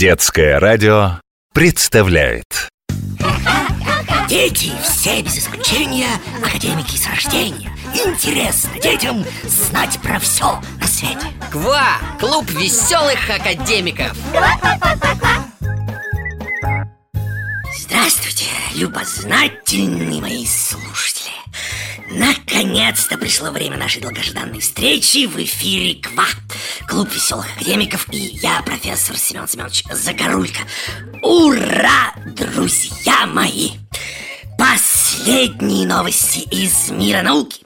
Детское радио представляет. Дети все без исключения академики с рождения. Интересно детям знать про все на свете. КВА! Клуб веселых академиков. Здравствуйте, любознательные мои слушатели Наконец-то пришло время нашей долгожданной встречи в эфире КВА Клуб веселых академиков и я, профессор Семен Семенович Загорулько. Ура, друзья мои! Последние новости из мира науки.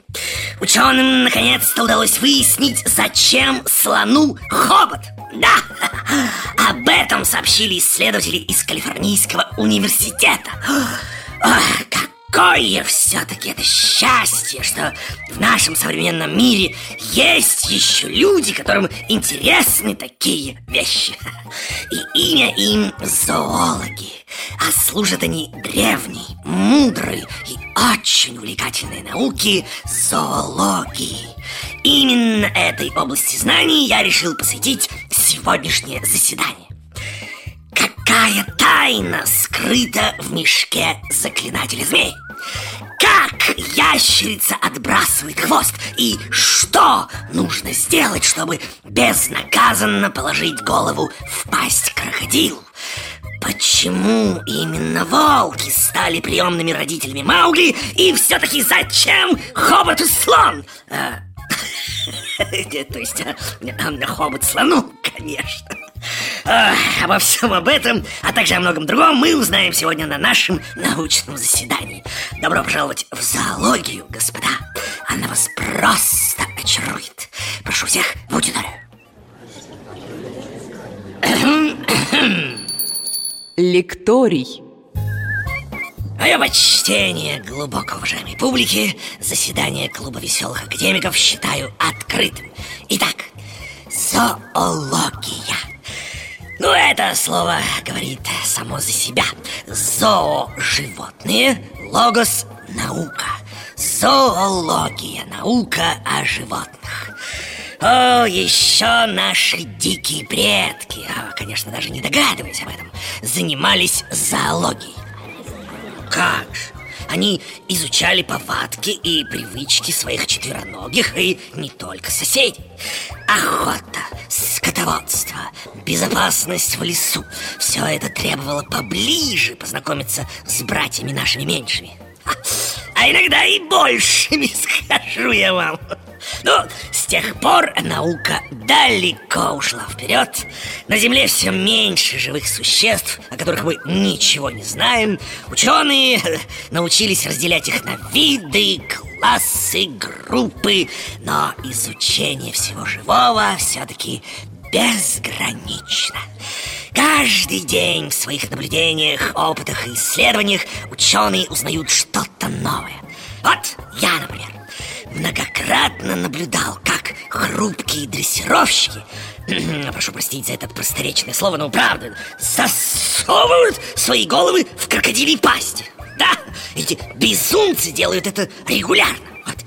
Ученым наконец-то удалось выяснить, зачем слону хобот. Да, об этом сообщили исследователи из Калифорнийского университета. Ах, Какое все-таки это счастье, что в нашем современном мире есть еще люди, которым интересны такие вещи И имя им зоологи а служат они древней, мудрой и очень увлекательной науке зоологии. Именно этой области знаний я решил посвятить сегодняшнее заседание. Какая тайна скрыта в мешке заклинателя змей? Как ящерица отбрасывает хвост И что нужно сделать, чтобы безнаказанно положить голову в пасть крокодилу Почему именно волки стали приемными родителями Маугли? И все-таки зачем хобот и слон? А, то есть а, хобот слону, конечно. Обо всем об этом, а также о многом другом мы узнаем сегодня на нашем научном заседании. Добро пожаловать в зоологию, господа. Она вас просто очарует. Прошу всех в аудиторию. Лекторий. Мое почтение глубоко уважаемой публики Заседание Клуба веселых академиков считаю открытым Итак, зоология Ну, это слово говорит само за себя Зоо – животные, логос – наука Зоология – наука о животных о, еще наши дикие предки, а, конечно, даже не догадываясь об этом, занимались зоологией. Как же? Они изучали повадки и привычки своих четвероногих и не только соседей. Охота, скотоводство, безопасность в лесу – все это требовало поближе познакомиться с братьями нашими меньшими. А иногда и большими, скажу я вам. Ну, с тех пор наука далеко ушла вперед. На Земле все меньше живых существ, о которых мы ничего не знаем. Ученые научились разделять их на виды, классы, группы. Но изучение всего живого все-таки безгранично. Каждый день в своих наблюдениях, опытах и исследованиях ученые узнают что-то новое. Вот я, например, многократно наблюдал, как хрупкие дрессировщики Прошу простить за это просторечное слово, но правда Засовывают свои головы в крокодилей пасти. Да, эти безумцы делают это регулярно. Вот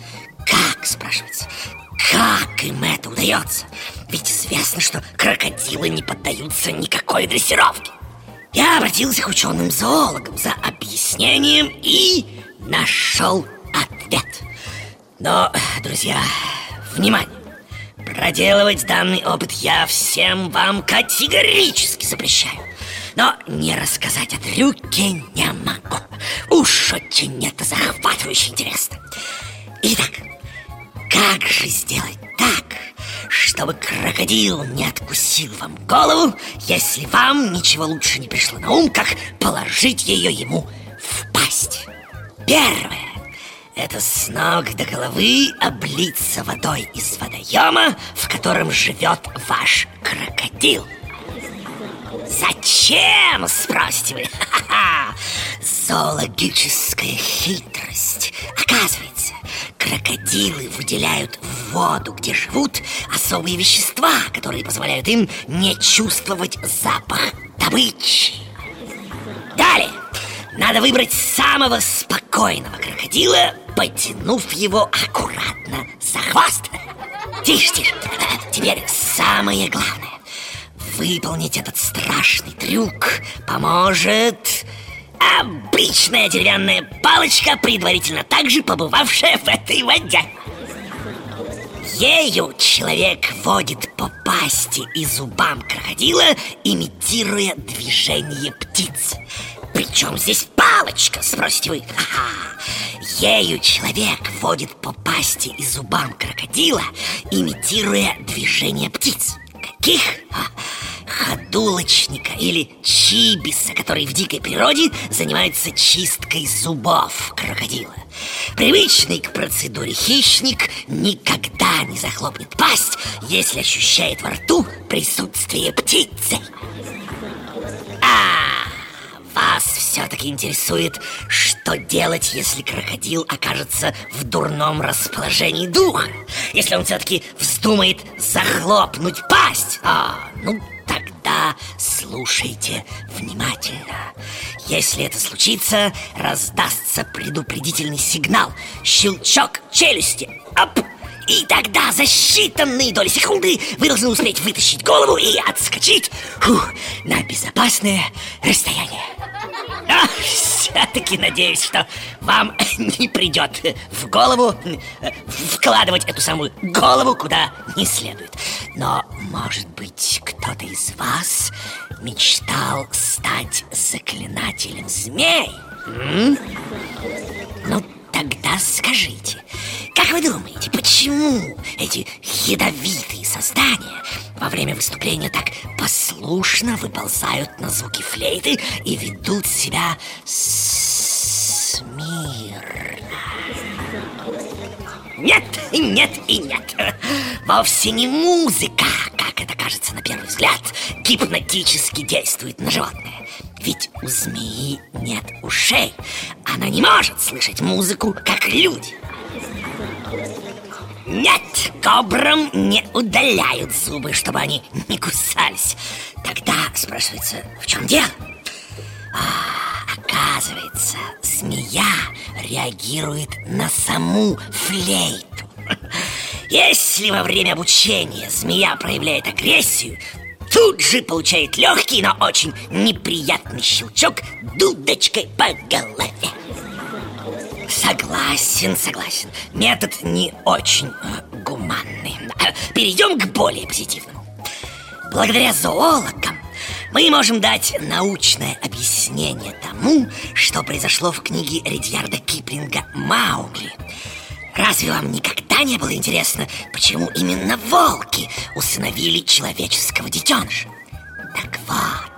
как, спрашивается, как им это удается? Ведь известно, что крокодилы не поддаются никакой дрессировке. Я обратился к ученым-зоологам за объяснением и нашел ответ но, друзья, внимание! Проделывать данный опыт я всем вам категорически запрещаю. Но не рассказать о трюке не могу. Уж очень это захватывающе интересно. Итак, как же сделать так, чтобы крокодил не откусил вам голову Если вам ничего лучше не пришло на ум, как положить ее ему в пасть? Первое это с ног до головы облиться водой из водоема, в котором живет ваш крокодил. Зачем, спросите вы? Зоологическая хитрость. Оказывается, крокодилы выделяют в воду, где живут, особые вещества, которые позволяют им не чувствовать запах добычи. Далее, надо выбрать самого спокойного крокодила, потянув его аккуратно за хвост. Тише, тише. Теперь самое главное. выполнить этот страшный трюк поможет обычная деревянная палочка, предварительно также побывавшая в этой воде. Ею человек водит по пасти и зубам крокодила, имитируя движение птиц. Причем здесь палочка, спросите вы? Ага. Ею человек водит по пасти и зубам крокодила, имитируя движение птиц. Каких? А, ходулочника или чибиса, который в дикой природе занимается чисткой зубов крокодила. Привычный к процедуре хищник никогда не захлопнет пасть, если ощущает во рту присутствие птицы. Вас все-таки интересует, что делать, если крокодил окажется в дурном расположении духа? Если он все-таки вздумает захлопнуть пасть? А, ну Тогда слушайте внимательно. Если это случится, раздастся предупредительный сигнал. Щелчок челюсти. Оп! И тогда за считанные доли секунды вы должны успеть вытащить голову и отскочить фух, на безопасное расстояние. Все-таки надеюсь, что вам не придет в голову э, вкладывать эту самую голову куда не следует. Но, может быть, кто-то из вас мечтал стать заклинателем змей? М? Ну, тогда скажите, как вы думаете, почему эти ядовитые создания во время выступления так послушно выползают на звуки флейты и ведут себя смирно? Нет, нет и нет. Вовсе не музыка, как это кажется на первый взгляд, гипнотически действует на животное. Ведь у змеи нет ушей. Она не может слышать музыку, как люди. Нет, кобрам не удаляют зубы, чтобы они не кусались. Тогда спрашивается, в чем дело? А, оказывается, змея реагирует на саму флейту. Если во время обучения змея проявляет агрессию, тут же получает легкий, но очень неприятный щелчок дудочкой по голове. Согласен, согласен. Метод не очень э, гуманный. Перейдем к более позитивному. Благодаря зоологам мы можем дать научное объяснение тому, что произошло в книге Редьярда Киплинга «Маугли». Разве вам никогда не было интересно, почему именно волки усыновили человеческого детеныша? Так вот,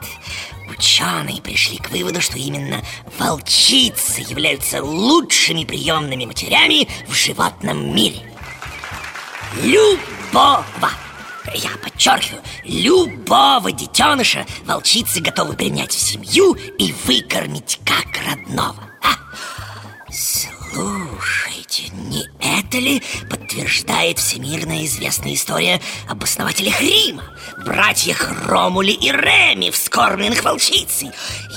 ученые пришли к выводу, что именно волчицы являются лучшими приемными матерями в животном мире. Любого, я подчеркиваю, любого детеныша волчицы готовы принять в семью и выкормить как родного. А? Слушайте, не это ли подтверждает всемирно известная история об основателях Рима, братьях Ромуле и Реми, вскормленных волчицей?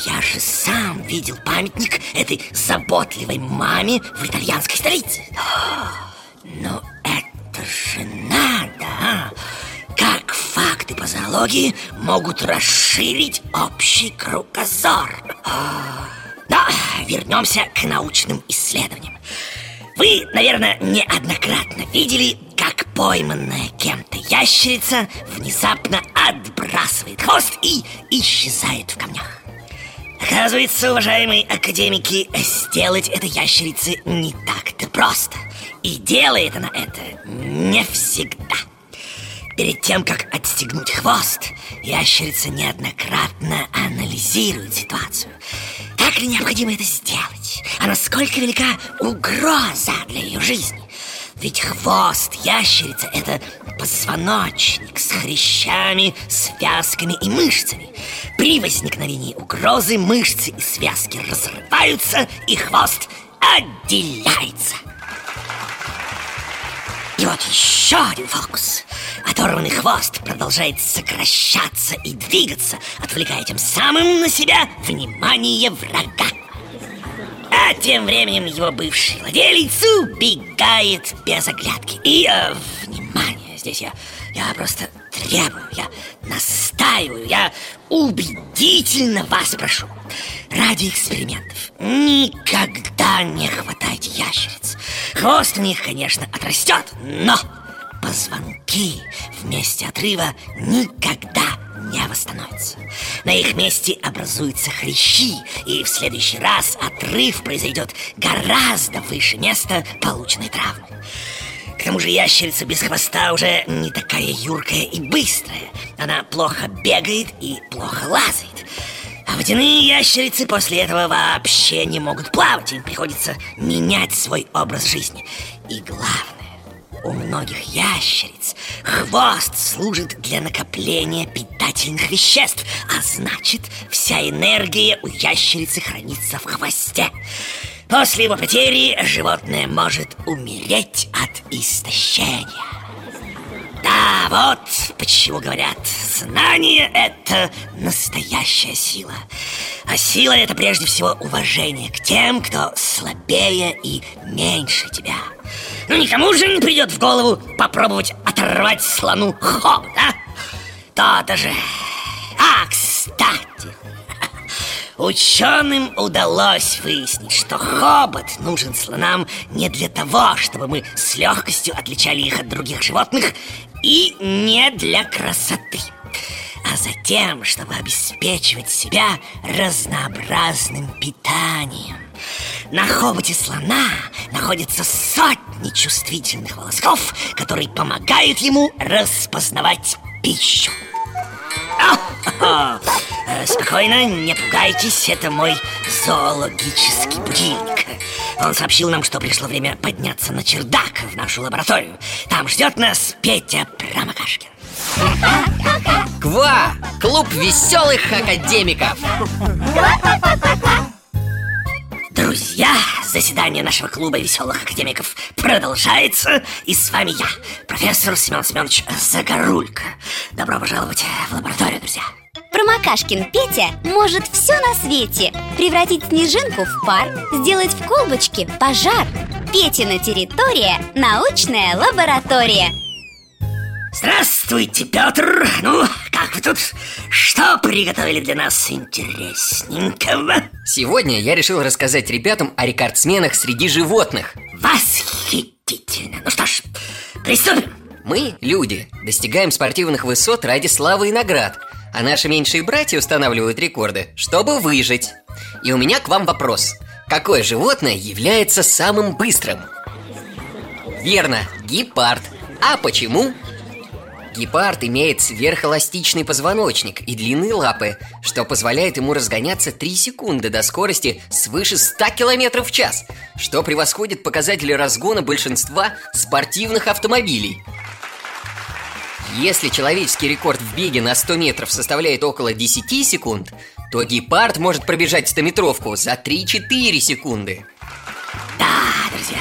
Я же сам видел памятник этой заботливой маме в итальянской столице. Но это же надо, а! Как факты по зоологии могут расширить общий кругозор? Но вернемся к научным исследованиям. Вы, наверное, неоднократно видели, как пойманная кем-то ящерица внезапно отбрасывает хвост и исчезает в камнях. Оказывается, уважаемые академики, сделать это ящерице не так-то просто. И делает она это не всегда. Перед тем, как отстегнуть хвост, ящерица неоднократно анализирует ситуацию. Так ли необходимо это сделать? А насколько велика угроза для ее жизни? Ведь хвост ящерицы – это позвоночник с хрящами, связками и мышцами. При возникновении угрозы мышцы и связки разрываются, и хвост отделяется. И вот еще один фокус. Оторванный хвост продолжает сокращаться и двигаться, отвлекая тем самым на себя внимание врага. А тем временем его бывший владелец убегает без оглядки. И, э, внимание, здесь я, я просто требую, я настаиваю, я убедительно вас прошу. Ради экспериментов никогда не хватайте ящериц. Хвост у них, конечно, отрастет, но позвонки вместе отрыва никогда не восстановятся. На их месте образуются хрящи И в следующий раз отрыв произойдет гораздо выше места полученной травмы к тому же ящерица без хвоста уже не такая юркая и быстрая. Она плохо бегает и плохо лазает. А водяные ящерицы после этого вообще не могут плавать Им приходится менять свой образ жизни. И главное у многих ящериц хвост служит для накопления питательных веществ, а значит, вся энергия у ящерицы хранится в хвосте. После его потери животное может умереть от истощения. Да, вот почему говорят, знание – это настоящая сила. А сила – это прежде всего уважение к тем, кто слабее и меньше тебя – ну никому же не придет в голову попробовать оторвать слону хобот, а? То-то же. А, кстати, ученым удалось выяснить, что хобот нужен слонам не для того, чтобы мы с легкостью отличали их от других животных, и не для красоты а затем, чтобы обеспечивать себя разнообразным питанием. На хоботе слона находятся сотни чувствительных волосков, которые помогают ему распознавать пищу. Э, спокойно, не пугайтесь, это мой зоологический будильник Он сообщил нам, что пришло время подняться на чердак в нашу лабораторию Там ждет нас Петя Промокашкин Ква! Клуб веселых академиков! Друзья, заседание нашего клуба веселых академиков продолжается. И с вами я, профессор Семен Семенович Загорулько. Добро пожаловать в лабораторию, друзья. Промокашкин Петя может все на свете. Превратить снежинку в пар, сделать в колбочке пожар. Петина территория – научная лаборатория Здравствуйте, Петр! Ну, как вы тут? Что приготовили для нас интересненького? Сегодня я решил рассказать ребятам о рекордсменах среди животных Восхитительно! Ну что ж, приступим! Мы, люди, достигаем спортивных высот ради славы и наград А наши меньшие братья устанавливают рекорды, чтобы выжить И у меня к вам вопрос Какое животное является самым быстрым? Верно, гепард А почему? Гепард имеет сверхэластичный позвоночник и длинные лапы, что позволяет ему разгоняться 3 секунды до скорости свыше 100 км в час, что превосходит показатели разгона большинства спортивных автомобилей. Если человеческий рекорд в беге на 100 метров составляет около 10 секунд, то гепард может пробежать 100-метровку за 3-4 секунды. Да, друзья,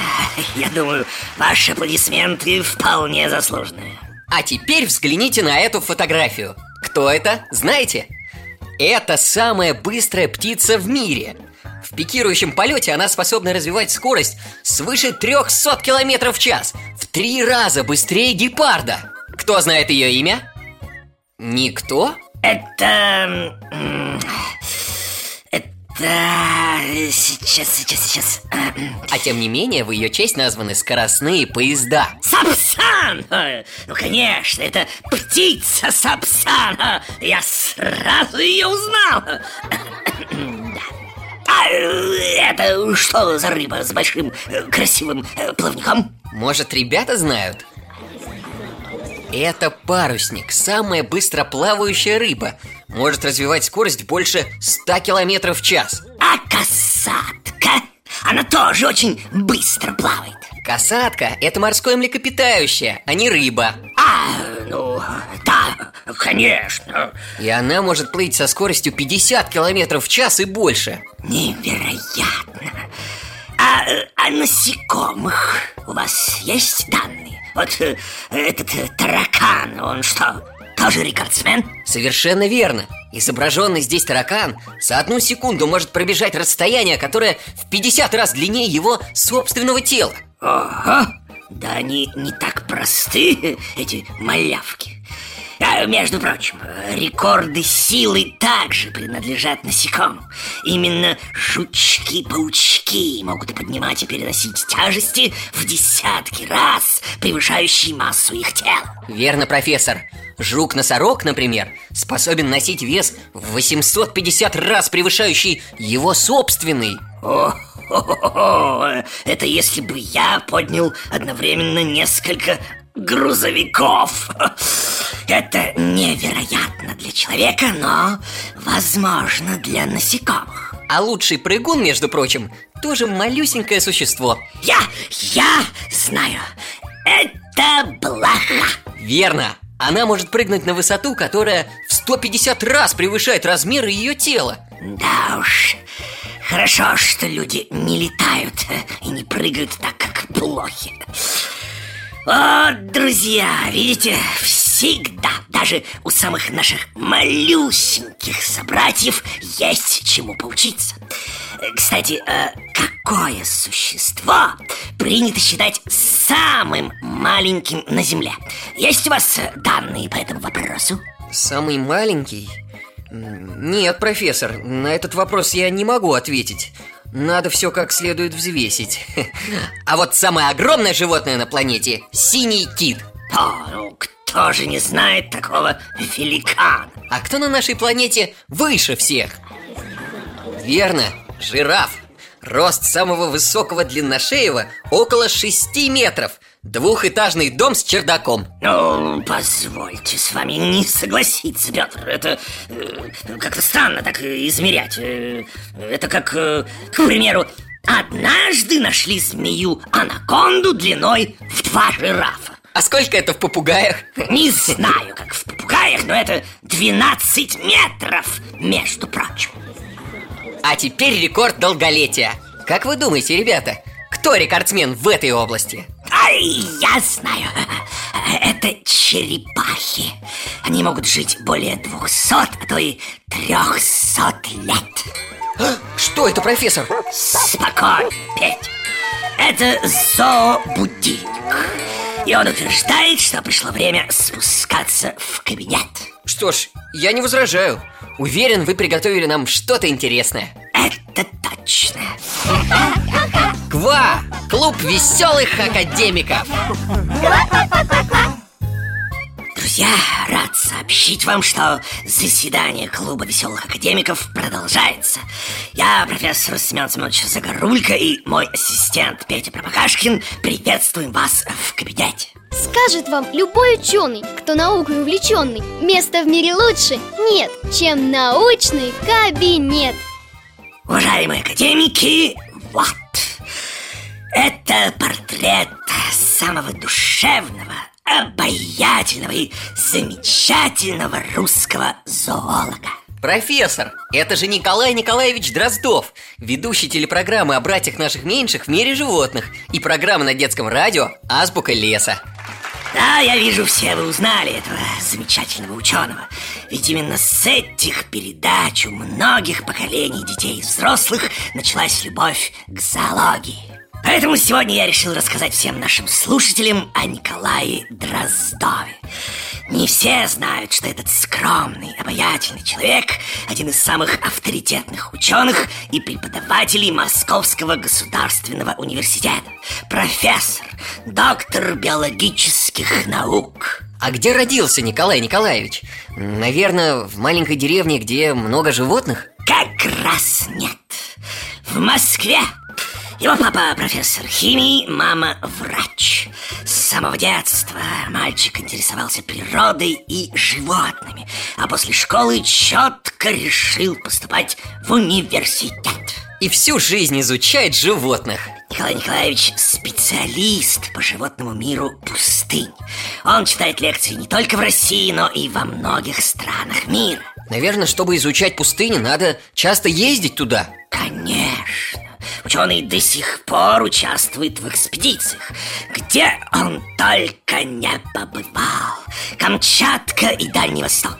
я думаю, ваши аплодисменты вполне заслуженные. А теперь взгляните на эту фотографию. Кто это? Знаете? Это самая быстрая птица в мире. В пикирующем полете она способна развивать скорость свыше 300 км в час. В три раза быстрее гепарда. Кто знает ее имя? Никто? Это... Да, сейчас, сейчас, сейчас. А тем не менее, в ее честь названы скоростные поезда. Сапсан! Ну, конечно, это птица Сапсан. Я сразу ее узнал. А это что за рыба с большим красивым плавником? Может, ребята знают? Это парусник, самая быстроплавающая рыба Может развивать скорость больше 100 километров в час. А касатка? Она тоже очень быстро плавает. Касатка – это морское млекопитающее, а не рыба. А, ну, да, конечно. И она может плыть со скоростью 50 километров в час и больше. Невероятно. А о насекомых у вас есть данные? Вот э, этот таракан, он что, тоже рекордсмен? Совершенно верно. Изображенный здесь таракан за одну секунду может пробежать расстояние, которое в 50 раз длиннее его собственного тела. Ого, да они не так просты, эти малявки а Между прочим, рекорды силы также принадлежат насекомым. Именно жучки-паучки могут поднимать и переносить тяжести в десятки раз, превышающие массу их тела. Верно, профессор. Жук-носорог, например, способен носить вес в 850 раз превышающий его собственный. О, хо-хо-хо, это если бы я поднял одновременно несколько грузовиков. Это невероятно для человека, но возможно для насекомых. А лучший прыгун, между прочим, тоже малюсенькое существо. Я, я знаю, это блоха. Верно. Она может прыгнуть на высоту, которая в 150 раз превышает размеры ее тела. Да уж, хорошо, что люди не летают и не прыгают так, как блохи. Вот, друзья, видите, всегда, даже у самых наших малюсеньких собратьев есть чему поучиться. Кстати, э, какое существо принято считать самым маленьким на Земле? Есть у вас данные по этому вопросу? Самый маленький? Нет, профессор, на этот вопрос я не могу ответить. Надо все как следует взвесить. А вот самое огромное животное на планете – синий кит. О, ну кто же не знает такого великана? А кто на нашей планете выше всех? Верно, жираф. Рост самого высокого длинношеего около 6 метров. Двухэтажный дом с чердаком. Ну, позвольте с вами не согласиться, Петр. Это э, как-то странно так э, измерять. Э, это как, э, к примеру, однажды нашли змею-анаконду длиной в два жирафа. А сколько это в попугаях? Не знаю, как в попугаях, но это 12 метров, между прочим. А теперь рекорд долголетия. Как вы думаете, ребята, кто рекордсмен в этой области? Ай, я знаю. Это черепахи. Они могут жить более 200, а то и 300 лет. Что это, профессор? Спокойно, Петь. Это зообудильник. И он утверждает, что пришло время спускаться в кабинет. Что ж, я не возражаю. Уверен, вы приготовили нам что-то интересное. Это точно. Ква! Клуб веселых академиков! Друзья, рад сообщить вам, что заседание клуба веселых академиков продолжается. Я, профессор Семен Семенович Загорулько и мой ассистент Петя Пропакашкин приветствуем вас в кабинете. Скажет вам любой ученый, кто наукой увлеченный Места в мире лучше нет, чем научный кабинет Уважаемые академики, вот Это портрет самого душевного, обаятельного и замечательного русского зоолога. Профессор, это же Николай Николаевич Дроздов Ведущий телепрограммы о братьях наших меньших в мире животных И программы на детском радио «Азбука леса» Да, я вижу, все вы узнали этого замечательного ученого. Ведь именно с этих передач у многих поколений детей и взрослых началась любовь к зоологии Поэтому сегодня я решил рассказать всем нашим слушателям о Николае Дроздове Не все знают, что этот скромный, обаятельный человек Один из самых авторитетных ученых и преподавателей Московского государственного университета Профессор, доктор биологических наук А где родился Николай Николаевич? Наверное, в маленькой деревне, где много животных? Как раз нет В Москве его папа профессор химии, мама врач. С самого детства мальчик интересовался природой и животными А после школы четко решил поступать в университет. И всю жизнь изучает животных. Николай Николаевич специалист по животному миру пустынь. Он читает лекции не только в России, но и во многих странах мира. Наверное, чтобы изучать пустыни, надо часто ездить туда. Конечно Ученый до сих пор участвует в экспедициях. Где он только не побывал. Камчатка и Дальний Восток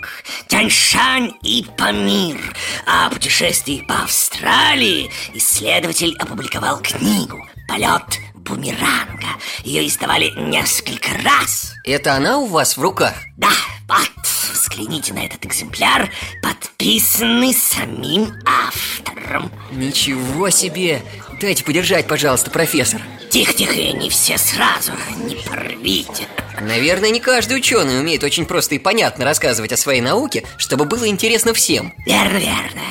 Тяньшань и Памир. А о путешествии по Австралии Исследователь опубликовал книгу «Полет бумеранга» Ее издавали несколько раз. Это она у вас в руках? Да, вот, взгляните на этот экземпляр, подписанный самим автором. Ничего себе! Дайте подержать, пожалуйста, профессор. Тихо-тихо, не все сразу, не порвите. Наверное, не каждый ученый умеет очень просто и понятно рассказывать о своей науке, чтобы было интересно всем. Верно, верно.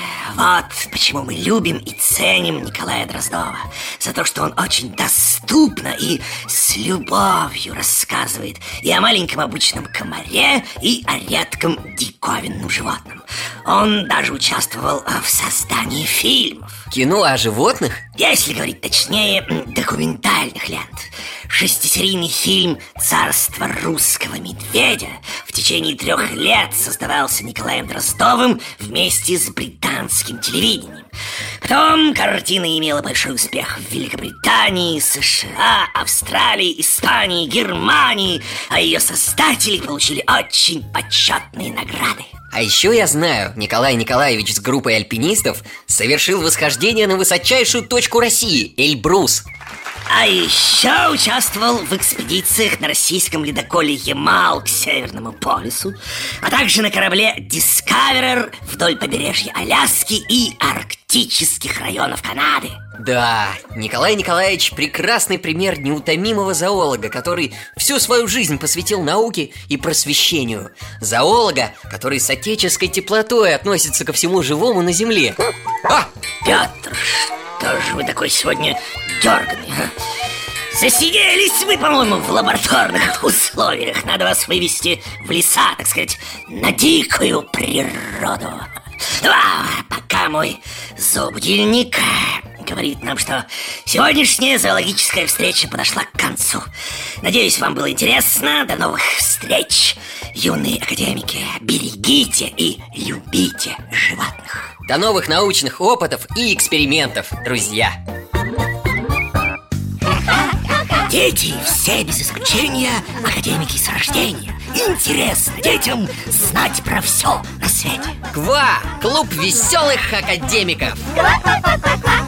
Вот почему мы любим и ценим Николая Дроздова? За то, что он очень доступно и с любовью рассказывает И о маленьком обычном комаре, и о редком диковинном животном. Он даже участвовал в создании фильмов Кино о животных? Если говорить точнее, документальных лент Шестисерийный фильм «Царство русского медведя» в течение трех лет создавался Николаем Дроздовым вместе с британским телевидением. Потом картина имела большой успех в Великобритании, США, Австралии, Испании, Германии, а ее создатели получили очень почетные награды. А еще я знаю, Николай Николаевич с группой альпинистов совершил восхождение на высочайшую точку России – Эльбрус – а еще участвовал в экспедициях на российском ледоколе Ямал к Северному полюсу, а также на корабле Discoverer вдоль побережья Аляски и арктических районов Канады. Да, Николай Николаевич прекрасный пример неутомимого зоолога, который всю свою жизнь посвятил науке и просвещению. Зоолога, который с отеческой теплотой относится ко всему живому на Земле. А! Петр, что же вы такой сегодня дерганный, а? Засиделись вы, по-моему, в лабораторных условиях Надо вас вывести в леса, так сказать, на дикую природу Ну, а пока мой зообудильник говорит нам, что сегодняшняя зоологическая встреча подошла к концу Надеюсь, вам было интересно До новых встреч, юные академики Берегите и любите животных до новых научных опытов и экспериментов, друзья! Дети все без исключения академики с рождения Интересно детям знать про все на свете КВА! Клуб веселых академиков! Ква-ква-ква-ква!